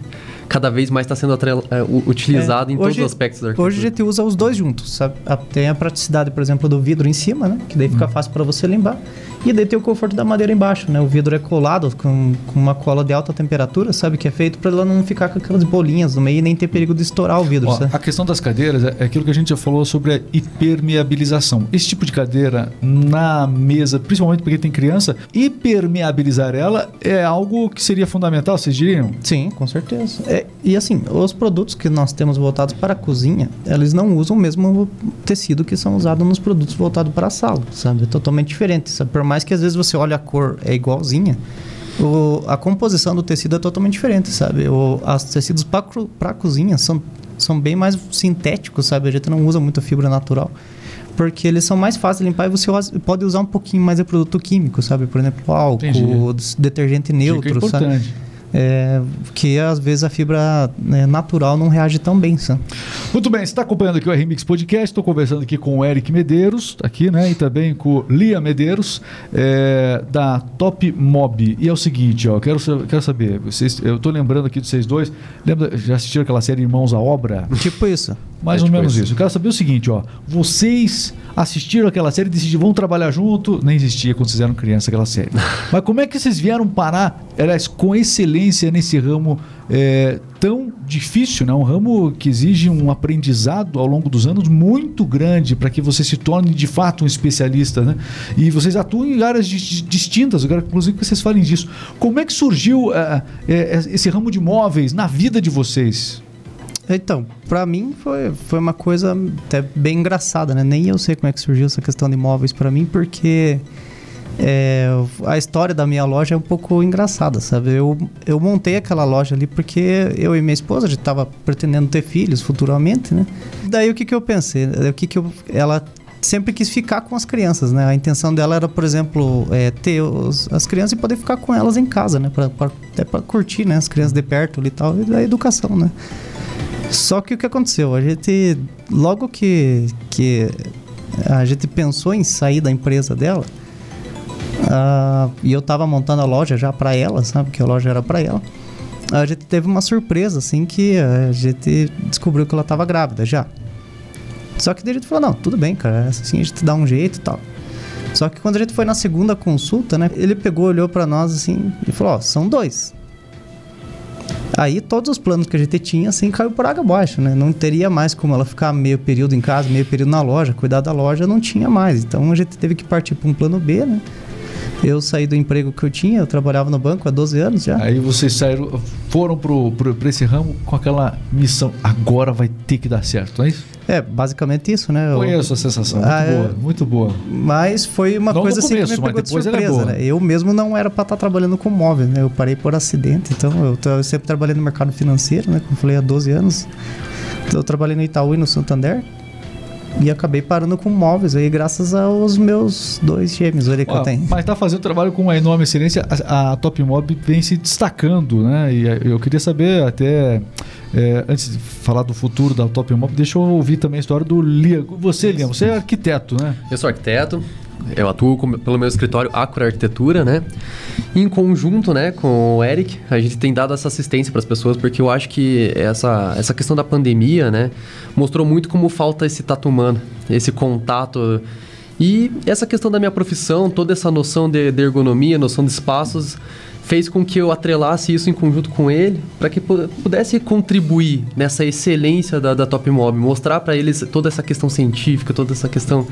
cada vez mais está sendo atrela- é, utilizado É, em hoje- todos os aspectos da Hoje a arquitetura. gente usa os dois juntos, sabe? A- Tem a praticidade, por exemplo, do vidro em cima, né? Que daí fica Hum. fácil para você limpar. E daí tem o conforto da madeira embaixo, né? O vidro é colado com, com uma cola de alta temperatura, sabe? Que é feito para ela não ficar com aquelas bolinhas no meio e nem ter perigo de estourar o vidro, Ó, sabe? a questão das cadeiras é aquilo que a gente já falou sobre a hipermeabilização. Esse tipo de cadeira na mesa, principalmente porque tem criança, hipermeabilizar ela é algo que seria fundamental, vocês diriam? Sim, com certeza. É, e assim, os produtos que nós temos voltados para a cozinha, eles não usam o mesmo tecido que são usados nos produtos voltados para a sala, sabe? É totalmente diferente, sabe? Por mais que às vezes você olhe a cor é igualzinha, o, a composição do tecido é totalmente diferente, sabe? O, os tecidos para cozinha são, são bem mais sintéticos, sabe? A gente não usa muita fibra natural. Porque eles são mais fáceis de limpar e você pode usar um pouquinho mais de produto químico, sabe? Por exemplo, álcool, Entendi. detergente neutro, Dica sabe? É, que às vezes a fibra né, natural não reage tão bem, sabe? Muito bem, você está acompanhando aqui o RMix Podcast, estou conversando aqui com o Eric Medeiros, aqui, né? E também com o Lia Medeiros, é, da Top Mob. E é o seguinte, ó, quero, quero saber, vocês, eu estou lembrando aqui de vocês dois, lembra, já assistiram aquela série Irmãos à Obra? Tipo isso. Mais É ou tipo menos isso. isso. Eu quero saber o seguinte, ó. Vocês assistiram aquela série e decidiram, vamos trabalhar junto? Nem existia quando vocês eram criança aquela série. Mas como é que vocês vieram parar, aliás, com excelência nesse ramo é, tão difícil, né? Um ramo que exige um aprendizado ao longo dos anos muito grande para que você se torne de fato um especialista, né? E vocês atuam em áreas di- distintas, eu quero inclusive que vocês falem disso. Como é que surgiu é, é, esse ramo de móveis na vida de vocês? Então, pra mim foi, foi uma coisa até bem engraçada, né? Nem eu sei como é que surgiu essa questão de imóveis pra mim, porque é, a história da minha loja é um pouco engraçada, sabe? Eu, eu montei aquela loja ali porque eu e minha esposa a gente tava pretendendo ter filhos futuramente, né? Daí o que que eu pensei? O que que eu, ela sempre quis ficar com as crianças, né? A intenção dela era, por exemplo, é, ter os- as crianças e poder ficar com elas em casa, né? Pra, pra- até pra curtir, né? As crianças de perto ali e tal, e da educação, né? Só que o que aconteceu? A gente, logo que, que a gente pensou em sair da empresa dela, ah, e eu tava montando a loja já para ela, sabe? Que a loja era para ela. A gente teve uma surpresa, assim, que a gente descobriu que ela tava grávida já. Só que daí a gente falou, não, tudo bem, cara, assim a gente dá um jeito e tal. Só que quando a gente foi na segunda consulta, né? Ele pegou, olhou para nós assim e falou, ó, são dois. Aí todos os planos que a gente tinha, assim, caiu por água abaixo, né? Não teria mais como ela ficar meio período em casa, meio período na loja, cuidar da loja, não tinha mais. Então a gente teve que partir para um plano B, né? Eu saí do emprego que eu tinha, eu trabalhava no banco há 12 anos já. Aí vocês saíram, foram pro, pro, pra esse ramo com aquela missão. Agora vai ter que dar certo, não é isso? É, basicamente isso, né? Eu- Conheço a sensação. Muito Ah, é. boa, muito boa. Mas foi uma Não coisa no assim começo, que me mas pegou de é surpresa, né? Eu mesmo não era para estar trabalhando com móveis, né? Eu parei por acidente, então eu, eu sempre trabalhei no mercado financeiro, né? Como eu falei, há 12 anos. Eu trabalhei no Itaú e no Santander. E acabei parando com móveis aí, graças aos meus dois gêmeos ali que eu tenho. mas tá fazendo trabalho com uma enorme excelência. A, a Top Mob vem se destacando, né? E eh, eu queria saber até. eh, antes de falar do futuro da Top Mob, deixa eu ouvir também a história do Lia. Você, Lia, você é arquiteto, né? Eu sou arquiteto, eu atuo com- pelo meu escritório Acura Arquitetura, né? Em conjunto, né, com o Eric, a gente tem dado essa assistência para as pessoas, porque eu acho que essa, essa questão da pandemia, né, mostrou muito como falta esse tato humano, esse contato. E essa questão da minha profissão, toda essa noção de, de ergonomia, noção de espaços, fez com que eu atrelasse isso em conjunto com ele, para que pu- pudesse contribuir nessa excelência da, da Top Mob, mostrar para eles toda essa questão científica, toda essa questão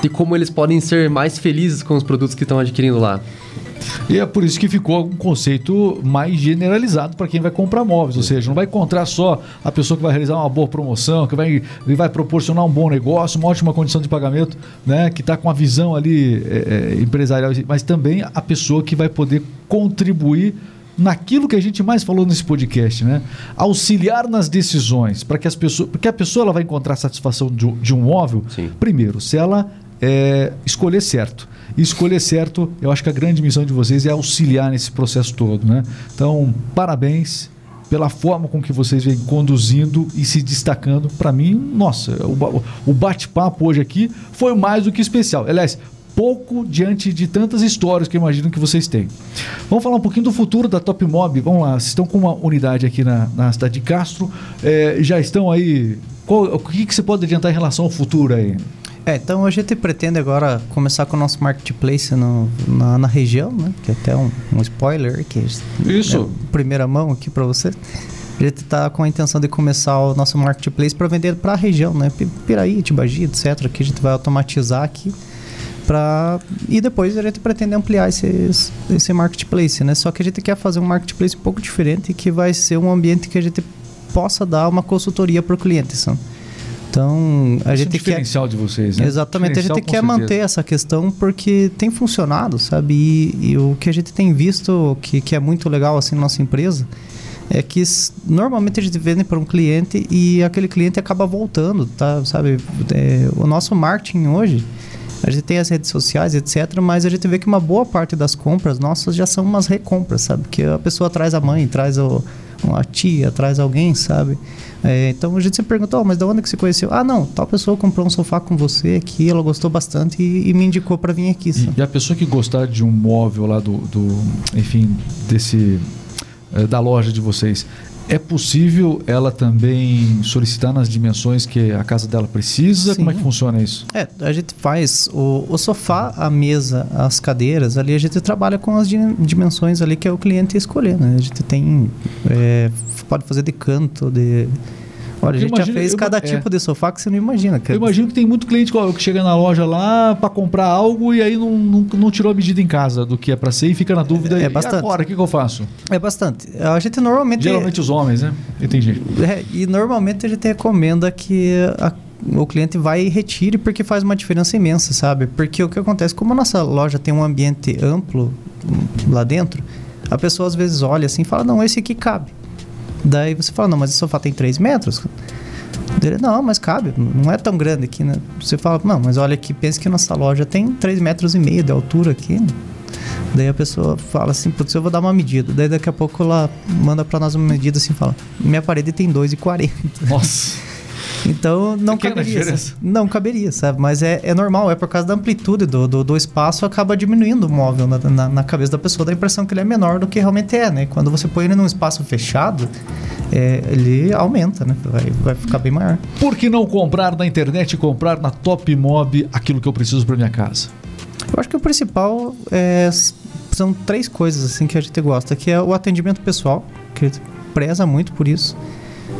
de como eles podem ser mais felizes com os produtos que estão adquirindo lá. E é por isso que ficou um conceito mais generalizado para quem vai comprar móveis. Ou seja, não vai encontrar só a pessoa que vai realizar uma boa promoção, que vai, vai proporcionar um bom negócio, uma ótima condição de pagamento, né? que está com a visão ali é, é, empresarial, mas também a pessoa que vai poder contribuir naquilo que a gente mais falou nesse podcast, né? Auxiliar nas decisões, para que as pessoas, porque a pessoa ela vai encontrar satisfação de, um- de um móvel, Sim. primeiro, se ela é, escolher certo. Escolher certo, eu acho que a grande missão de vocês é auxiliar nesse processo todo, né? Então, parabéns pela forma com que vocês vêm conduzindo e se destacando. Para mim, nossa, o bate-papo hoje aqui foi mais do que especial. Aliás, pouco diante de tantas histórias que eu imagino que vocês têm. Vamos falar um pouquinho do futuro da Top Mob. Vamos lá, vocês estão com uma unidade aqui na, na cidade de Castro. É, já estão aí. Qual- o que, que você pode adiantar em relação ao futuro aí? É, então a gente pretende agora começar com o nosso marketplace no, na, na região, né? Que é até um, um spoiler que Isso. É primeira mão aqui para você. A gente está com a intenção de começar o nosso marketplace para vender para a região, né? Piraí, Tibagi, etc. Que a gente vai automatizar aqui para e depois a gente pretende ampliar esse, esse marketplace, né? Só que a gente quer fazer um marketplace um pouco diferente que vai ser um ambiente que a gente possa dar uma consultoria para o cliente, sabe? Então, a Esse gente é um diferencial quer... de vocês, né? Exatamente, a gente quer certeza. manter essa questão porque tem funcionado, sabe? E, e, o que a gente tem visto que, que é muito legal assim na nossa empresa é que normalmente a gente vende para um cliente e aquele cliente acaba voltando, tá? Sabe? É, o nosso marketing hoje a gente tem as redes sociais, etc., mas a gente vê que uma boa parte das compras nossas já são umas recompras, sabe? Que a pessoa traz a mãe, traz o, uma tia, traz alguém, sabe? É, então a gente se perguntou, oh, mas de onde que você conheceu? Ah, não, tal pessoa comprou um sofá com você aqui, ela gostou bastante e, e me indicou para vir aqui. E, e, a pessoa que gostar de um móvel lá do, do enfim, desse eh, da loja de vocês, é possível ela também solicitar nas dimensões que a casa dela precisa? Sim. Como é que funciona isso? É, a gente faz o, o, sofá, a mesa, as cadeiras, ali a gente trabalha com as dimensões ali que é o cliente escolher, né? A gente tem, é, pode fazer de canto, de Olha, a gente imagino, já fez cada eu, tipo é. de sofá que você não imagina. Eu imagino que tem muito cliente que chega na loja lá para comprar algo e aí não, não, não, tirou a medida em casa do que é para ser e fica na dúvida. É, é bastante. agora, o que, que, eu faço? É bastante. A gente normalmente... Geralmente os homens, né? Entendi. É, e normalmente a gente recomenda que a o cliente vai e retire porque faz uma diferença imensa, sabe? Porque o que acontece, como a nossa loja tem um ambiente amplo lá dentro, a pessoa às vezes olha assim e fala, não, esse aqui cabe. Daí você fala, não, mas esse sofá tem 3 metros? Ele, não, mas cabe, não é tão grande aqui, né? Você fala, não, mas olha aqui, pensa que nossa loja tem 3 metros e meio de altura aqui. Daí a pessoa fala assim, putz, eu vou dar uma medida. Daí daqui a pouco ela manda para nós uma medida assim, fala, minha parede tem 2,40. Nossa! Então não Pequena caberia. Diferença. Não caberia, sabe? Mas é, é normal, é por causa da amplitude do, do, do espaço, acaba diminuindo o móvel na, na, na, cabeça da pessoa, dá a impressão que ele é menor do que realmente é, né? Quando você põe ele num espaço fechado, é, ele aumenta, né? Vai, vai ficar bem maior. Por que não comprar na internet e comprar na Top Mob aquilo que eu preciso para minha casa? Eu acho que o principal é, são três coisas assim que a gente gosta, que é o atendimento pessoal, que preza muito por isso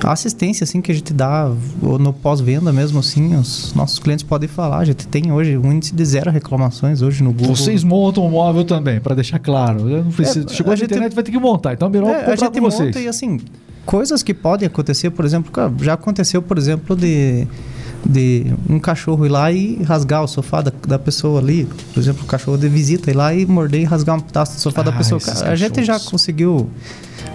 a assistência assim que a gente dá no pós-venda mesmo assim, os nossos clientes podem falar. A gente tem hoje um índice de zero reclamações hoje no Google. Vocês montam o móvel também, para deixar claro. Não precisa, é, chegou a na internet, vai ter que montar. Então, melhor é, a gente com vocês. monta e assim, coisas que podem acontecer, por exemplo, já aconteceu, por exemplo, de de um cachorro ir lá e rasgar o sofá da, da pessoa ali. Por exemplo, o cachorro de visita ir lá e morder e rasgar um pedaço do sofá ah, da pessoa. A gente já conseguiu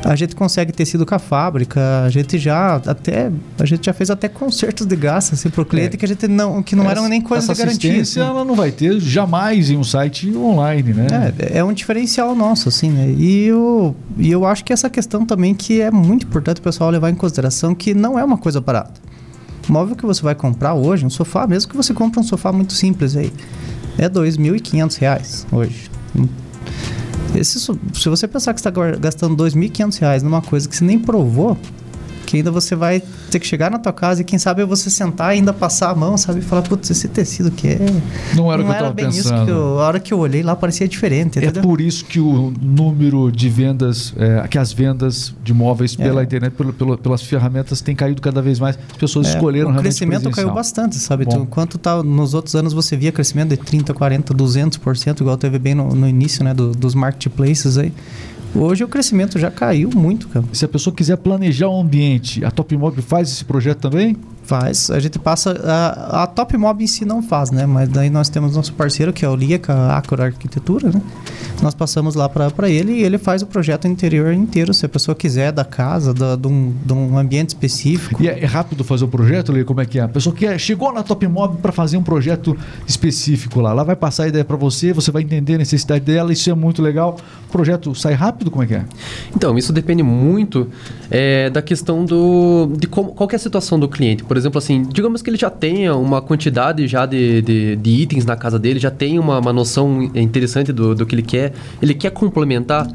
a gente consegue tecido com a fábrica, a gente já até a gente já fez até consertos de graça assim, para o cliente é. que a gente não que não essa, eram nem coisa de garantia. Assim. ela não vai ter jamais em um site online, né? É, é um diferencial nosso assim, né? E eu, e eu acho que essa questão também que é muito importante o pessoal levar em consideração que não é uma coisa barata. O móvel que você vai comprar hoje, um sofá, mesmo que você compre um sofá muito simples aí, é R$ 2.500 hoje. Esse, se você pensar que está gastando R$ 2.500 numa coisa que você nem provou, que ainda você vai ter que chegar na tua casa e quem sabe você sentar e ainda passar a mão, sabe? E falar, putz, esse tecido que é. Não era o que eu tava bem pensando. Eu, a hora que eu olhei lá parecia diferente. É entendeu? por isso que o número de vendas, é, que as vendas de móveis é. pela internet, pelo, pelo, pelas ferramentas, tem caído cada vez mais. As pessoas é, escolheram realmente. O crescimento caiu bastante, sabe? Tu, enquanto tá, nos outros anos você via crescimento de 30, 40, 200%, igual teve bem no, no início né, do, dos marketplaces aí. Hoje o crescimento já caiu muito, cara. Se a pessoa quiser planejar um ambiente, a Top Mob faz esse projeto também? Faz. A gente passa. A, a Top Mob em si não faz, né? Mas daí nós temos nosso parceiro, que é o LIAC, a Acor Arquitetura, né? Nós passamos lá para ele e ele faz o projeto interior inteiro. Se a pessoa quiser da casa, da, de, um, de um ambiente específico. E é, é rápido fazer o projeto, Lia? Como é que é? A pessoa que é, chegou na Top Mob para fazer um projeto específico lá. Lá vai passar a ideia para você, você vai entender a necessidade dela, isso é muito legal. O projeto sai rápido? Como é que é? Então, isso depende muito é, da questão do. de como, qual é a situação do cliente. Por exemplo, assim, digamos que ele já tenha uma quantidade já de, de, de itens na casa dele, já tem uma, uma noção interessante do, do que ele quer, ele quer complementar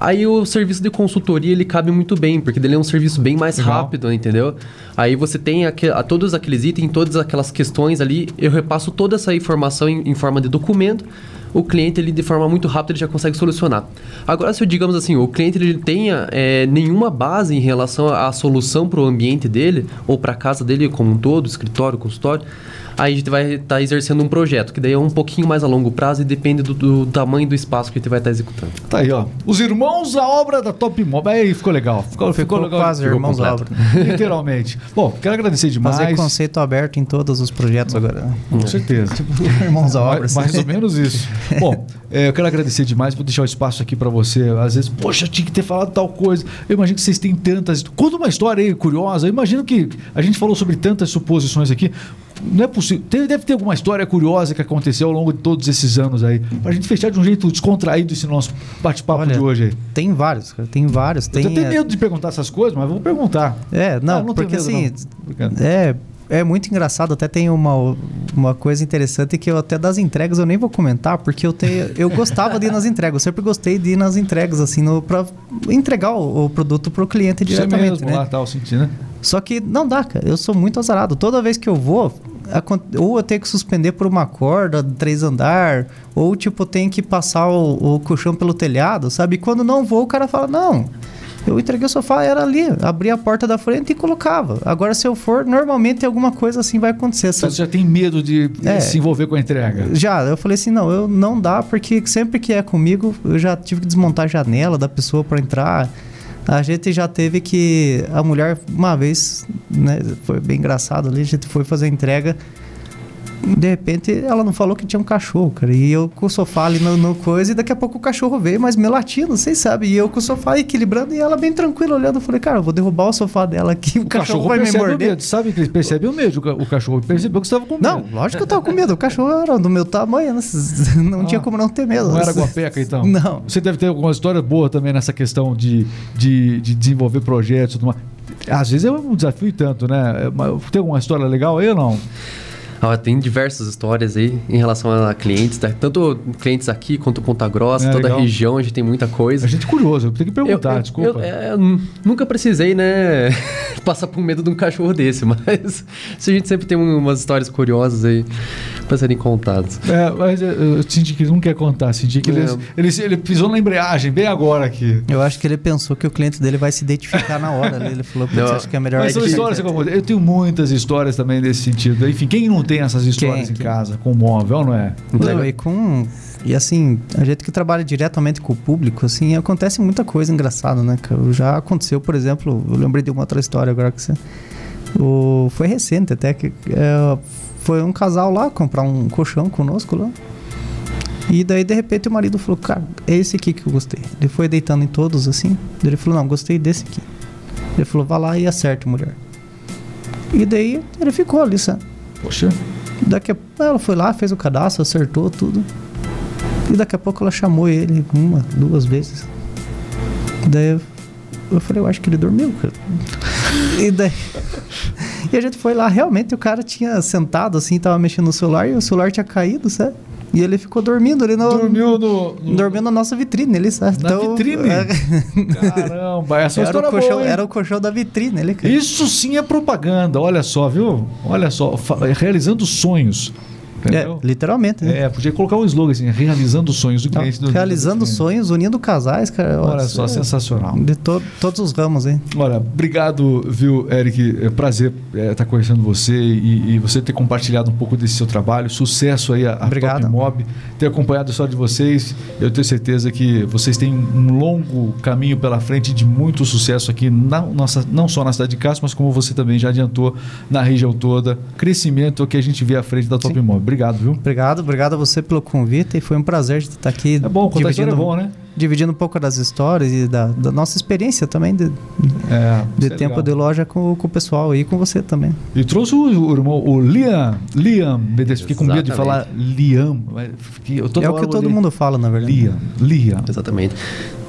Aí o serviço de consultoria ele cabe muito bem, porque ele é um serviço bem mais Legal. rápido, entendeu? Aí você tem aque- a, todos aqueles itens, todas aquelas questões ali, eu repasso toda essa informação em, em forma de documento. O cliente ele de forma muito rápida ele já consegue solucionar. Agora, se eu digamos assim, o cliente ele tenha é, nenhuma base em relação à solução para o ambiente dele ou para a casa dele como um todo, escritório, consultório, aí a gente vai estar exercendo um projeto que daí é um pouquinho mais a longo prazo e depende do, do tamanho do espaço que a gente vai estar executando. Tá aí, ó. Os irmãos à obra da Top Mob. Aí ficou legal. Ficou, ficou, Ficou legal. quase ficou irmãos à completo. obra. Literalmente. Bom, quero agradecer demais. Fazer conceito aberto em todos os projetos agora. Com certeza. Irmãos à obra. Mais, mais ou menos isso. Bom, é, eu quero agradecer demais, vou deixar o espaço aqui pra você. Às vezes, poxa, tinha que ter falado tal coisa. Eu imagino que vocês têm tantas. Conta uma história aí curiosa. Eu imagino que a gente falou sobre tantas suposições aqui. Não é possível. Tem- deve ter alguma história curiosa que aconteceu ao longo de todos esses anos aí. Pra gente fechar de um jeito descontraído esse nosso bate-papo de hoje aí. Tem vários, cara. Tem vários. Tem, eu tenho é, medo de perguntar essas coisas, mas vou perguntar. É, não, Ah, não porque medo, assim, não. É, é muito engraçado. Até tem uma, uma coisa interessante que eu até das entregas eu nem vou comentar, porque eu tenho, eu gostava de ir nas entregas. Eu sempre gostei de ir nas entregas, assim, no, pra entregar o, o produto pro cliente Você diretamente, mesmo né? lá, tal, sentindo, né? Só que não dá, cara. Eu sou muito azarado. Toda vez que eu vou, ou eu tenho que suspender por uma corda, três andar, ou tipo, tenho que passar o, o colchão pelo telhado, sabe? E quando não vou, o cara fala, não. Eu entreguei o sofá, era ali, abri a porta da frente e colocava. Agora, se eu for, normalmente alguma coisa assim vai acontecer. Então Sabe? você já tem medo de É. se envolver com a entrega. Já, eu falei assim, não, eu não dá, porque sempre que é comigo, eu já tive que desmontar a janela da pessoa para entrar. A gente já teve que. A mulher, uma vez, né? Foi bem engraçado ali, a gente foi fazer a entrega. De repente, ela não falou que tinha um cachorro, cara. E eu com o sofá ali no, no coisa, e daqui a pouco o cachorro veio, mas me latindo, vocês sabem. E eu com o sofá equilibrando, e ela bem tranquila olhando. Eu falei, cara, eu vou derrubar o sofá dela aqui, o, O cachorro, cachorro vai me morder. medo. Sabe que ele percebe o medo. O ca- O cachorro percebeu que você estava com medo. Não, lógico que eu tava com medo. O cachorro era do meu tamanho, né? não tinha Ah, como não ter medo. Não era guapeca, então? Não. Você deve ter alguma história boa também nessa questão de, de, de desenvolver projetos e tudo mais. Às vezes é um desafio e tanto, né? É, Tem alguma história legal aí ou não? Ah, tem diversas histórias aí em relação a clientes, tá? tanto clientes aqui quanto Ponta Grossa, É, toda legal. a região, a gente tem muita coisa. A gente é curioso, eu tenho que perguntar, Eu- eu- desculpa. eu- é, nunca precisei, né, passar por medo de um cachorro desse, mas a gente sempre tem um- umas histórias curiosas aí pra serem contadas. É, mas eu, eu senti que ele não quer contar, senti que ele, É. ele, ele pisou na embreagem bem agora aqui. Eu acho que ele pensou que o cliente dele vai se identificar na hora. né? Ele falou, Não, acho que é melhor... Mas são histórias que quieto." eu, eu tenho muitas histórias também nesse sentido. Enfim, quem não tem essas histórias Quem? em Quem? casa com móvel, não é? Não, e com... E assim, a gente que trabalha diretamente com o público, assim, acontece muita coisa engraçada, né? cara? Já aconteceu, por exemplo, eu lembrei de uma outra história agora que você... O, foi recente até que é, foi um casal lá comprar um colchão conosco lá. E daí, de repente, o marido falou, cara, é esse aqui que eu gostei. Ele foi deitando em todos, assim. Daí Ele falou, não, gostei desse aqui. Ele falou, vá lá e acerte, mulher. E daí, ele ficou ali, sabe? Poxa, Daqui a ela foi lá, fez o cadastro, acertou tudo. E daqui a pouco ela chamou ele uma, duas vezes. Daí eu, falei, eu acho que ele dormiu, cara. E daí. E a gente foi lá, realmente o cara tinha sentado assim, tava mexendo no celular e o celular tinha caído, sabe? E ele ficou dormindo ali no. dormiu no. no- Dormiu na nossa vitrine, ele sabe? Na vitrine? é, Caramba, essa era, história o colchão, boa, era o colchão da vitrine, ele. Isso sim é propaganda, olha só, viu? Olha só, realizando sonhos. É, literalmente. né? É, podia colocar um slogan assim, realizando sonhos do cliente. do- realizando do- sonhos, unindo casais, cara. Olha só, é- sensacional. De to- todos os ramos, hein? Olha, obrigado, viu, Eric? É prazer estar conhecendo você e, e você ter compartilhado um pouco desse seu trabalho. Sucesso aí a, a. Top Mob, ter acompanhado a história de vocês. Eu tenho certeza que vocês têm um longo caminho pela frente de muito sucesso aqui, na nossa, não só na cidade de Castro, mas como você também já adiantou na região toda. Crescimento é o que a gente vê à frente da Top Sim. Mob. Obrigado, viu? Obrigado, obrigado a você pelo convite e foi um prazer de estar aqui É bom, contar história é bom, né? Dividindo um pouco das histórias e da, da nossa experiência também de, É, de é tempo legal. de loja com, com o pessoal e com você também. E trouxe o, o irmão, o Liam. Liam, meu Deus, fiquei com medo de falar. Liam. fiquei- é o que todo mundo fala, na verdade. Liam, Liam. Exatamente.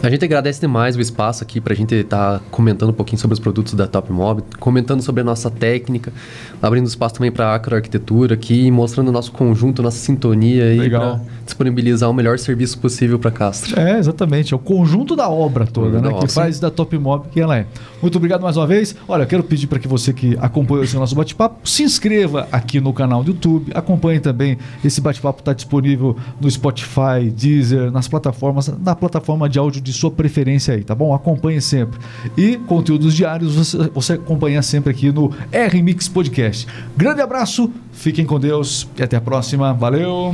A gente agradece demais o espaço aqui para a gente estar tá comentando um pouquinho sobre os produtos da Top Mob, comentando sobre a nossa técnica, abrindo espaço também para a acroarquitetura aqui, mostrando o nosso conjunto, nossa sintonia aí para disponibilizar o melhor serviço possível para Castro. É, exatamente. É o conjunto da obra toda, né? que faz da Top Mob que ela é. Muito obrigado mais uma vez. Olha, eu quero pedir para que você que acompanhou esse nosso bate-papo, se inscreva aqui no canal do YouTube, acompanhe também esse bate-papo está disponível no Spotify, Deezer, nas plataformas, na plataforma de áudio de de sua preferência aí, tá bom? Acompanhe sempre. E conteúdos diários você, você acompanha sempre aqui no R-Mix Podcast. Grande abraço, fiquem com Deus e até a próxima. Valeu!